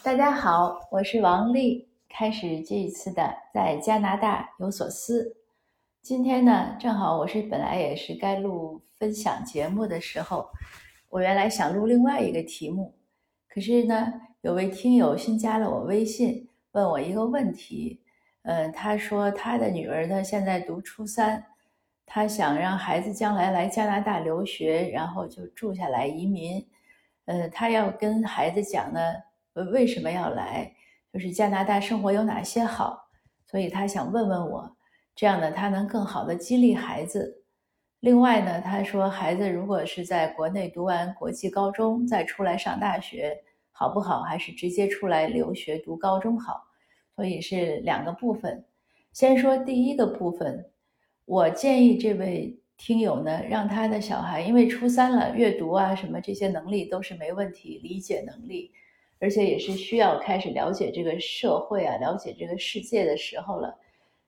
大家好，我是王丽。开始这一次的在加拿大有所思。今天呢，正好我是本来也是该录分享节目的时候，我原来想录另外一个题目，可是呢，有位听友新加了我微信，问我一个问题。嗯，他说他的女儿呢现在读初三，他想让孩子将来来加拿大留学，然后就住下来移民。嗯，他要跟孩子讲呢，为什么要来？就是加拿大生活有哪些好？所以他想问问我，这样呢，他能更好的激励孩子。另外呢，他说孩子如果是在国内读完国际高中再出来上大学，好不好？还是直接出来留学读高中好？所以是两个部分。先说第一个部分，我建议这位听友呢，让他的小孩，因为初三了，阅读啊什么这些能力都是没问题，理解能力，而且也是需要开始了解这个社会啊，了解这个世界的时候了。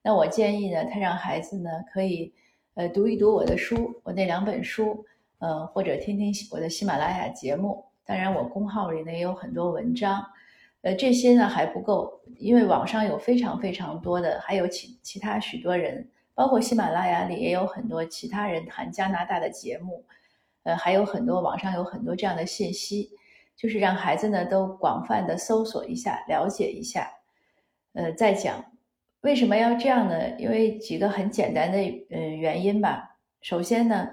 那我建议呢，他让孩子呢可以，呃，读一读我的书，我那两本书，呃，或者听听我的喜马拉雅节目。当然，我公号里呢也有很多文章。呃，这些呢还不够，因为网上有非常非常多的，还有其其他许多人，包括喜马拉雅里也有很多其他人谈加拿大的节目，呃，还有很多网上有很多这样的信息，就是让孩子呢都广泛的搜索一下，了解一下，呃，再讲为什么要这样呢？因为几个很简单的嗯原因吧。首先呢，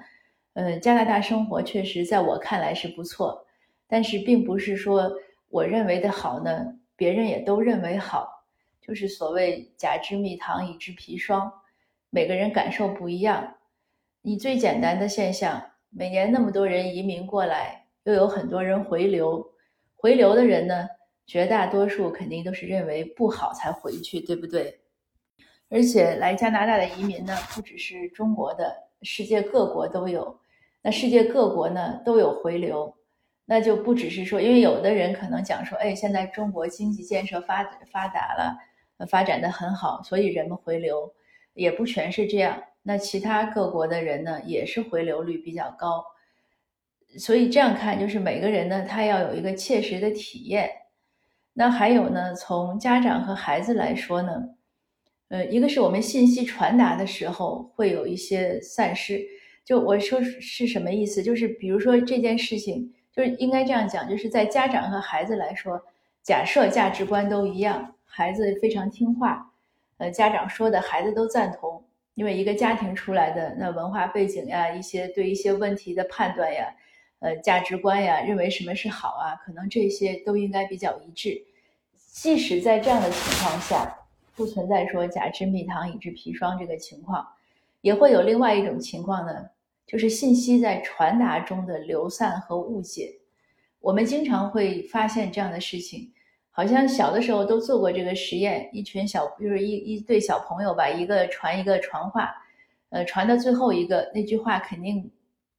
呃，加拿大生活确实在我看来是不错，但是并不是说。我认为的好呢，别人也都认为好，就是所谓甲之蜜糖，乙之砒霜，每个人感受不一样。你最简单的现象，每年那么多人移民过来，又有很多人回流，回流的人呢，绝大多数肯定都是认为不好才回去，对不对？而且来加拿大的移民呢，不只是中国的，世界各国都有。那世界各国呢，都有回流。那就不只是说，因为有的人可能讲说，哎，现在中国经济建设发发达了，发展的很好，所以人们回流，也不全是这样。那其他各国的人呢，也是回流率比较高。所以这样看，就是每个人呢，他要有一个切实的体验。那还有呢，从家长和孩子来说呢，呃，一个是我们信息传达的时候会有一些散失。就我说是什么意思？就是比如说这件事情。就是应该这样讲，就是在家长和孩子来说，假设价值观都一样，孩子非常听话，呃，家长说的孩子都赞同，因为一个家庭出来的那文化背景呀，一些对一些问题的判断呀，呃，价值观呀，认为什么是好啊，可能这些都应该比较一致。即使在这样的情况下，不存在说甲之蜜糖，乙之砒霜这个情况，也会有另外一种情况呢。就是信息在传达中的流散和误解，我们经常会发现这样的事情，好像小的时候都做过这个实验，一群小，就是一一对小朋友吧，一个传一个传话，呃，传到最后一个那句话肯定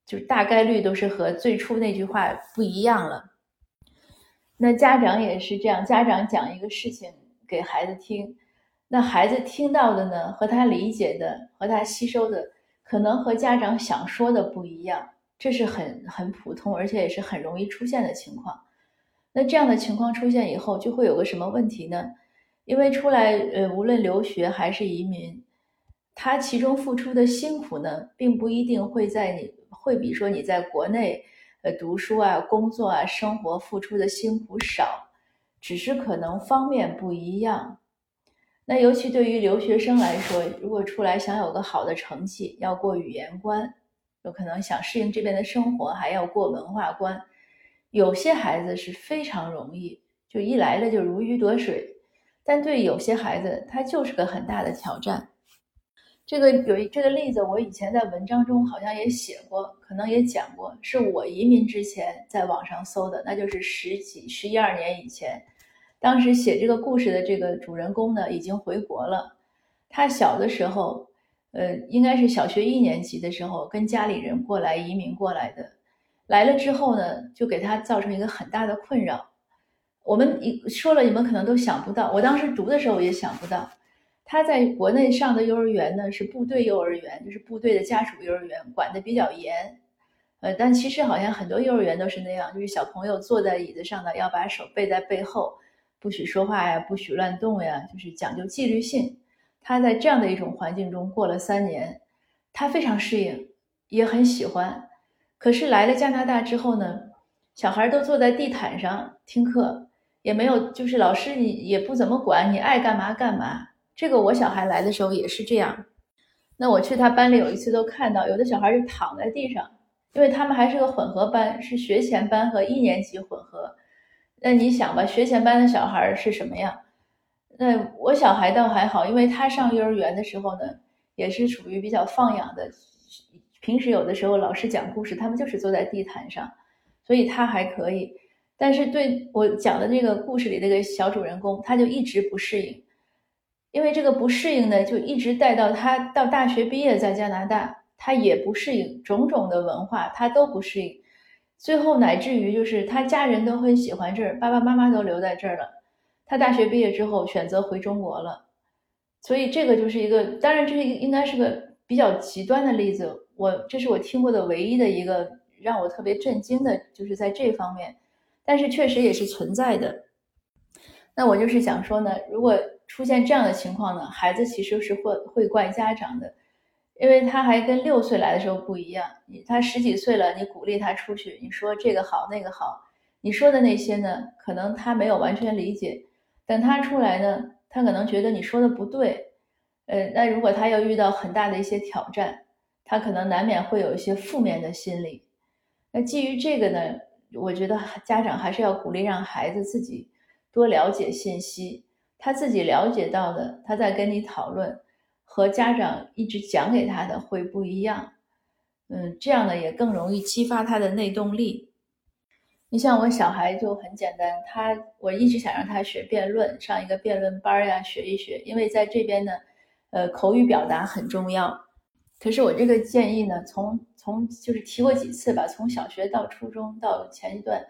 就大概率都是和最初那句话不一样了。那家长也是这样，家长讲一个事情给孩子听，那孩子听到的呢，和他理解的和他吸收的。可能和家长想说的不一样，这是很很普通，而且也是很容易出现的情况。那这样的情况出现以后，就会有个什么问题呢？因为出来，呃，无论留学还是移民，他其中付出的辛苦呢，并不一定会在你会比说你在国内，呃，读书啊、工作啊、生活付出的辛苦少，只是可能方面不一样。那尤其对于留学生来说，如果出来想有个好的成绩，要过语言关，有可能想适应这边的生活，还要过文化关。有些孩子是非常容易，就一来了就如鱼得水，但对有些孩子，他就是个很大的挑战。这个有一这个例子，我以前在文章中好像也写过，可能也讲过，是我移民之前在网上搜的，那就是十几十一二年以前。当时写这个故事的这个主人公呢，已经回国了。他小的时候，呃，应该是小学一年级的时候，跟家里人过来移民过来的。来了之后呢，就给他造成一个很大的困扰。我们一说了，你们可能都想不到。我当时读的时候也想不到，他在国内上的幼儿园呢是部队幼儿园，就是部队的家属幼儿园，管的比较严。呃，但其实好像很多幼儿园都是那样，就是小朋友坐在椅子上呢，要把手背在背后。不许说话呀，不许乱动呀，就是讲究纪律性。他在这样的一种环境中过了三年，他非常适应，也很喜欢。可是来了加拿大之后呢，小孩都坐在地毯上听课，也没有就是老师你也不怎么管，你爱干嘛干嘛。这个我小孩来的时候也是这样。那我去他班里有一次都看到，有的小孩就躺在地上，因为他们还是个混合班，是学前班和一年级混合。那你想吧，学前班的小孩是什么样？那我小孩倒还好，因为他上幼儿园的时候呢，也是属于比较放养的。平时有的时候老师讲故事，他们就是坐在地毯上，所以他还可以。但是对我讲的这个故事里这个小主人公，他就一直不适应，因为这个不适应呢，就一直带到他到大学毕业，在加拿大，他也不适应种种的文化，他都不适应。最后乃至于就是他家人都很喜欢这儿，爸爸妈妈都留在这儿了。他大学毕业之后选择回中国了，所以这个就是一个，当然这是应该是个比较极端的例子。我这是我听过的唯一的一个让我特别震惊的，就是在这方面，但是确实也是存在的。那我就是想说呢，如果出现这样的情况呢，孩子其实是会会怪家长的，因为他还跟六岁来的时候不一样。你他十几岁了，你鼓励他出去，你说这个好那个好，你说的那些呢，可能他没有完全理解。等他出来呢，他可能觉得你说的不对，呃，那如果他要遇到很大的一些挑战，他可能难免会有一些负面的心理。那基于这个呢，我觉得家长还是要鼓励让孩子自己多了解信息，他自己了解到的，他在跟你讨论，和家长一直讲给他的会不一样。嗯，这样呢也更容易激发他的内动力。你像我小孩就很简单，他我一直想让他学辩论，上一个辩论班呀，学一学，因为在这边呢，呃，口语表达很重要。可是我这个建议呢，从从就是提过几次吧，从小学到初中到前一段，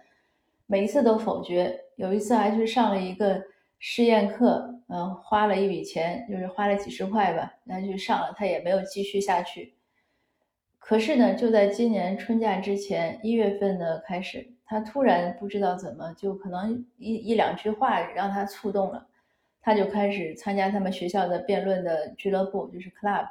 每一次都否决。有一次还去上了一个试验课，嗯，花了一笔钱，就是花了几十块吧，然后去上了，他也没有继续下去。可是呢，就在今年春假之前一月份呢开始。他突然不知道怎么，就可能一一两句话让他触动了，他就开始参加他们学校的辩论的俱乐部，就是 club，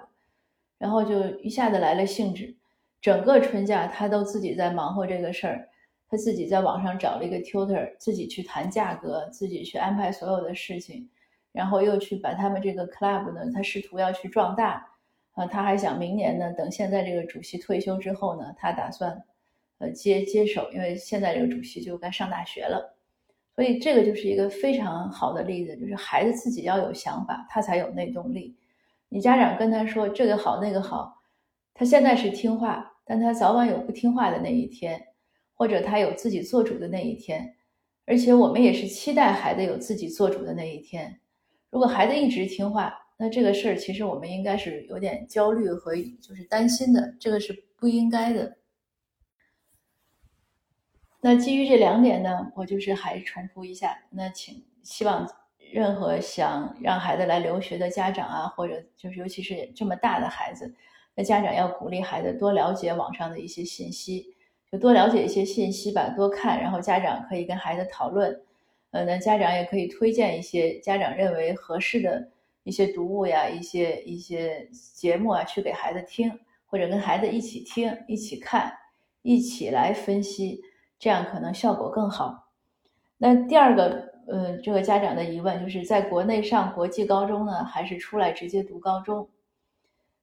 然后就一下子来了兴致。整个春假他都自己在忙活这个事儿，他自己在网上找了一个 tutor，自己去谈价格，自己去安排所有的事情，然后又去把他们这个 club 呢，他试图要去壮大。啊，他还想明年呢，等现在这个主席退休之后呢，他打算。呃，接接手，因为现在这个主席就该上大学了，所以这个就是一个非常好的例子，就是孩子自己要有想法，他才有内动力。你家长跟他说这个好那个好，他现在是听话，但他早晚有不听话的那一天，或者他有自己做主的那一天。而且我们也是期待孩子有自己做主的那一天。如果孩子一直听话，那这个事儿其实我们应该是有点焦虑和就是担心的，这个是不应该的。那基于这两点呢，我就是还重复一下。那请希望任何想让孩子来留学的家长啊，或者就是尤其是这么大的孩子，那家长要鼓励孩子多了解网上的一些信息，就多了解一些信息吧，多看。然后家长可以跟孩子讨论，呃，那家长也可以推荐一些家长认为合适的一些读物呀，一些一些节目啊，去给孩子听，或者跟孩子一起听、一起看、一起来分析。这样可能效果更好。那第二个，呃，这个家长的疑问就是在国内上国际高中呢，还是出来直接读高中？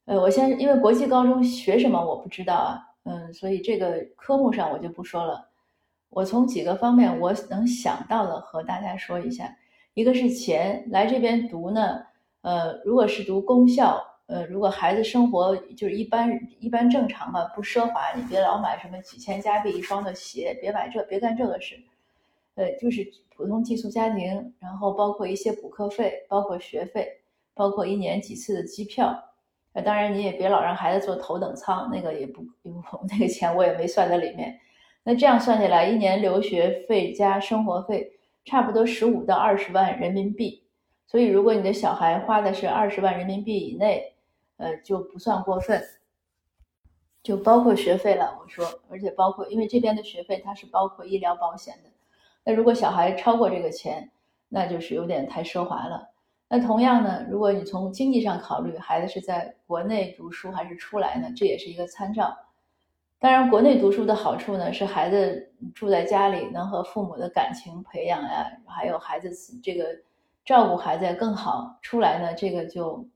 呃，我先因为国际高中学什么我不知道啊，嗯，所以这个科目上我就不说了。我从几个方面我能想到的和大家说一下。一个是钱，来这边读呢，呃，如果是读公校。呃，如果孩子生活就是一般一般正常吧，不奢华，你别老买什么几千加币一双的鞋，别买这，别干这个事。呃，就是普通寄宿家庭，然后包括一些补课费，包括学费，包括一年几次的机票。当然你也别老让孩子坐头等舱，那个也不，那个钱我也没算在里面。那这样算下来，一年留学费加生活费，差不多十五到二十万人民币。所以，如果你的小孩花的是二十万人民币以内，呃，就不算过分，就包括学费了。我说，而且包括，因为这边的学费它是包括医疗保险的。那如果小孩超过这个钱，那就是有点太奢华了。那同样呢，如果你从经济上考虑，孩子是在国内读书还是出来呢？这也是一个参照。当然，国内读书的好处呢，是孩子住在家里，能和父母的感情培养呀，还有孩子这个照顾孩子更好。出来呢，这个就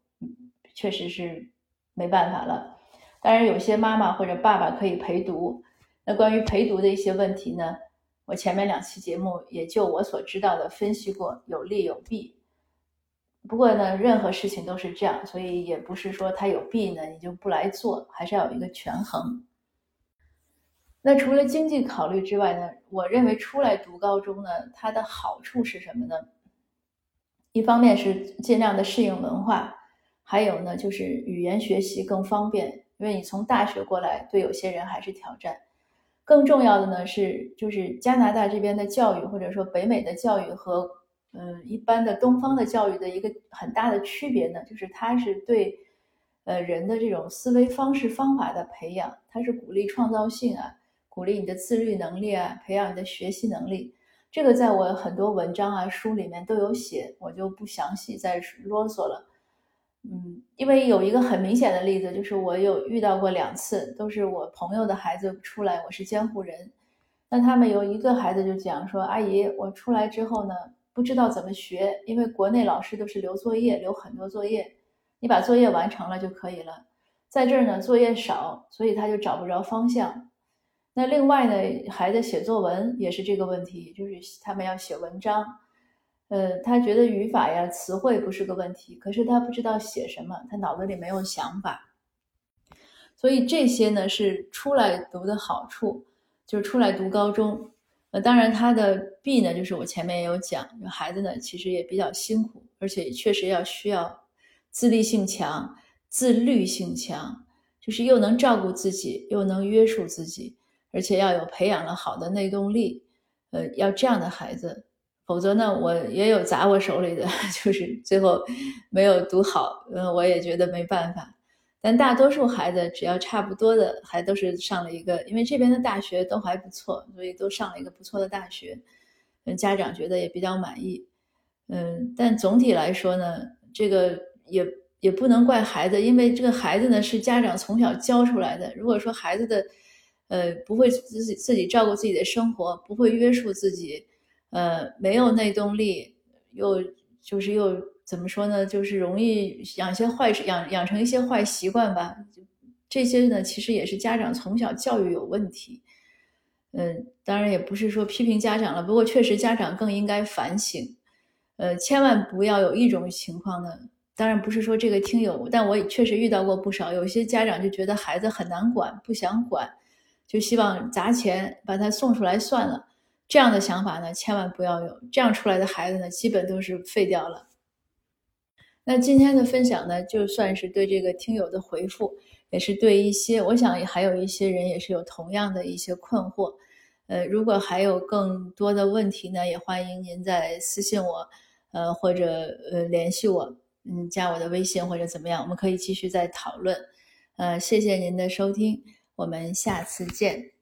确实是没办法了。当然，有些妈妈或者爸爸可以陪读。那关于陪读的一些问题呢，我前面两期节目也就我所知道的分析过，有利有弊。不过呢，任何事情都是这样，所以也不是说它有弊呢，你就不来做，还是要有一个权衡。那除了经济考虑之外呢，我认为出来读高中呢，它的好处是什么呢？一方面是尽量的适应文化，还有呢就是语言学习更方便，因为你从大学过来，对有些人还是挑战。更重要的呢是，就是加拿大这边的教育，或者说北美的教育和。嗯，一般的东方的教育的一个很大的区别呢，就是它是对，呃人的这种思维方式方法的培养，它是鼓励创造性啊，鼓励你的自律能力啊，培养你的学习能力。这个在我很多文章啊书里面都有写，我就不详细再啰嗦了。嗯，因为有一个很明显的例子，就是我有遇到过两次，都是我朋友的孩子出来，我是监护人，那他们有一个孩子就讲说，阿姨，我出来之后呢。不知道怎么学，因为国内老师都是留作业，留很多作业，你把作业完成了就可以了。在这儿呢，作业少，所以他就找不着方向。那另外呢，孩子写作文也是这个问题，就是他们要写文章，呃，他觉得语法呀、词汇不是个问题，可是他不知道写什么，他脑子里没有想法。所以这些呢是出来读的好处，就是出来读高中。那当然，它的弊呢，就是我前面也有讲，孩子呢其实也比较辛苦，而且确实要需要自立性强、自律性强，就是又能照顾自己，又能约束自己，而且要有培养了好的内动力，呃，要这样的孩子，否则呢，我也有砸我手里的，就是最后没有读好，嗯，我也觉得没办法。但大多数孩子只要差不多的，还都是上了一个，因为这边的大学都还不错，所以都上了一个不错的大学，嗯，家长觉得也比较满意，嗯，但总体来说呢，这个也也不能怪孩子，因为这个孩子呢是家长从小教出来的。如果说孩子的，呃，不会自己自己照顾自己的生活，不会约束自己，呃，没有内动力，又就是又。怎么说呢？就是容易养些坏养养成一些坏习惯吧。这些呢，其实也是家长从小教育有问题。嗯，当然也不是说批评家长了，不过确实家长更应该反省。呃，千万不要有一种情况呢。当然不是说这个听友，但我也确实遇到过不少。有些家长就觉得孩子很难管，不想管，就希望砸钱把他送出来算了。这样的想法呢，千万不要有。这样出来的孩子呢，基本都是废掉了。那今天的分享呢，就算是对这个听友的回复，也是对一些，我想也还有一些人也是有同样的一些困惑。呃，如果还有更多的问题呢，也欢迎您再私信我，呃，或者呃联系我，嗯，加我的微信或者怎么样，我们可以继续再讨论。呃，谢谢您的收听，我们下次见。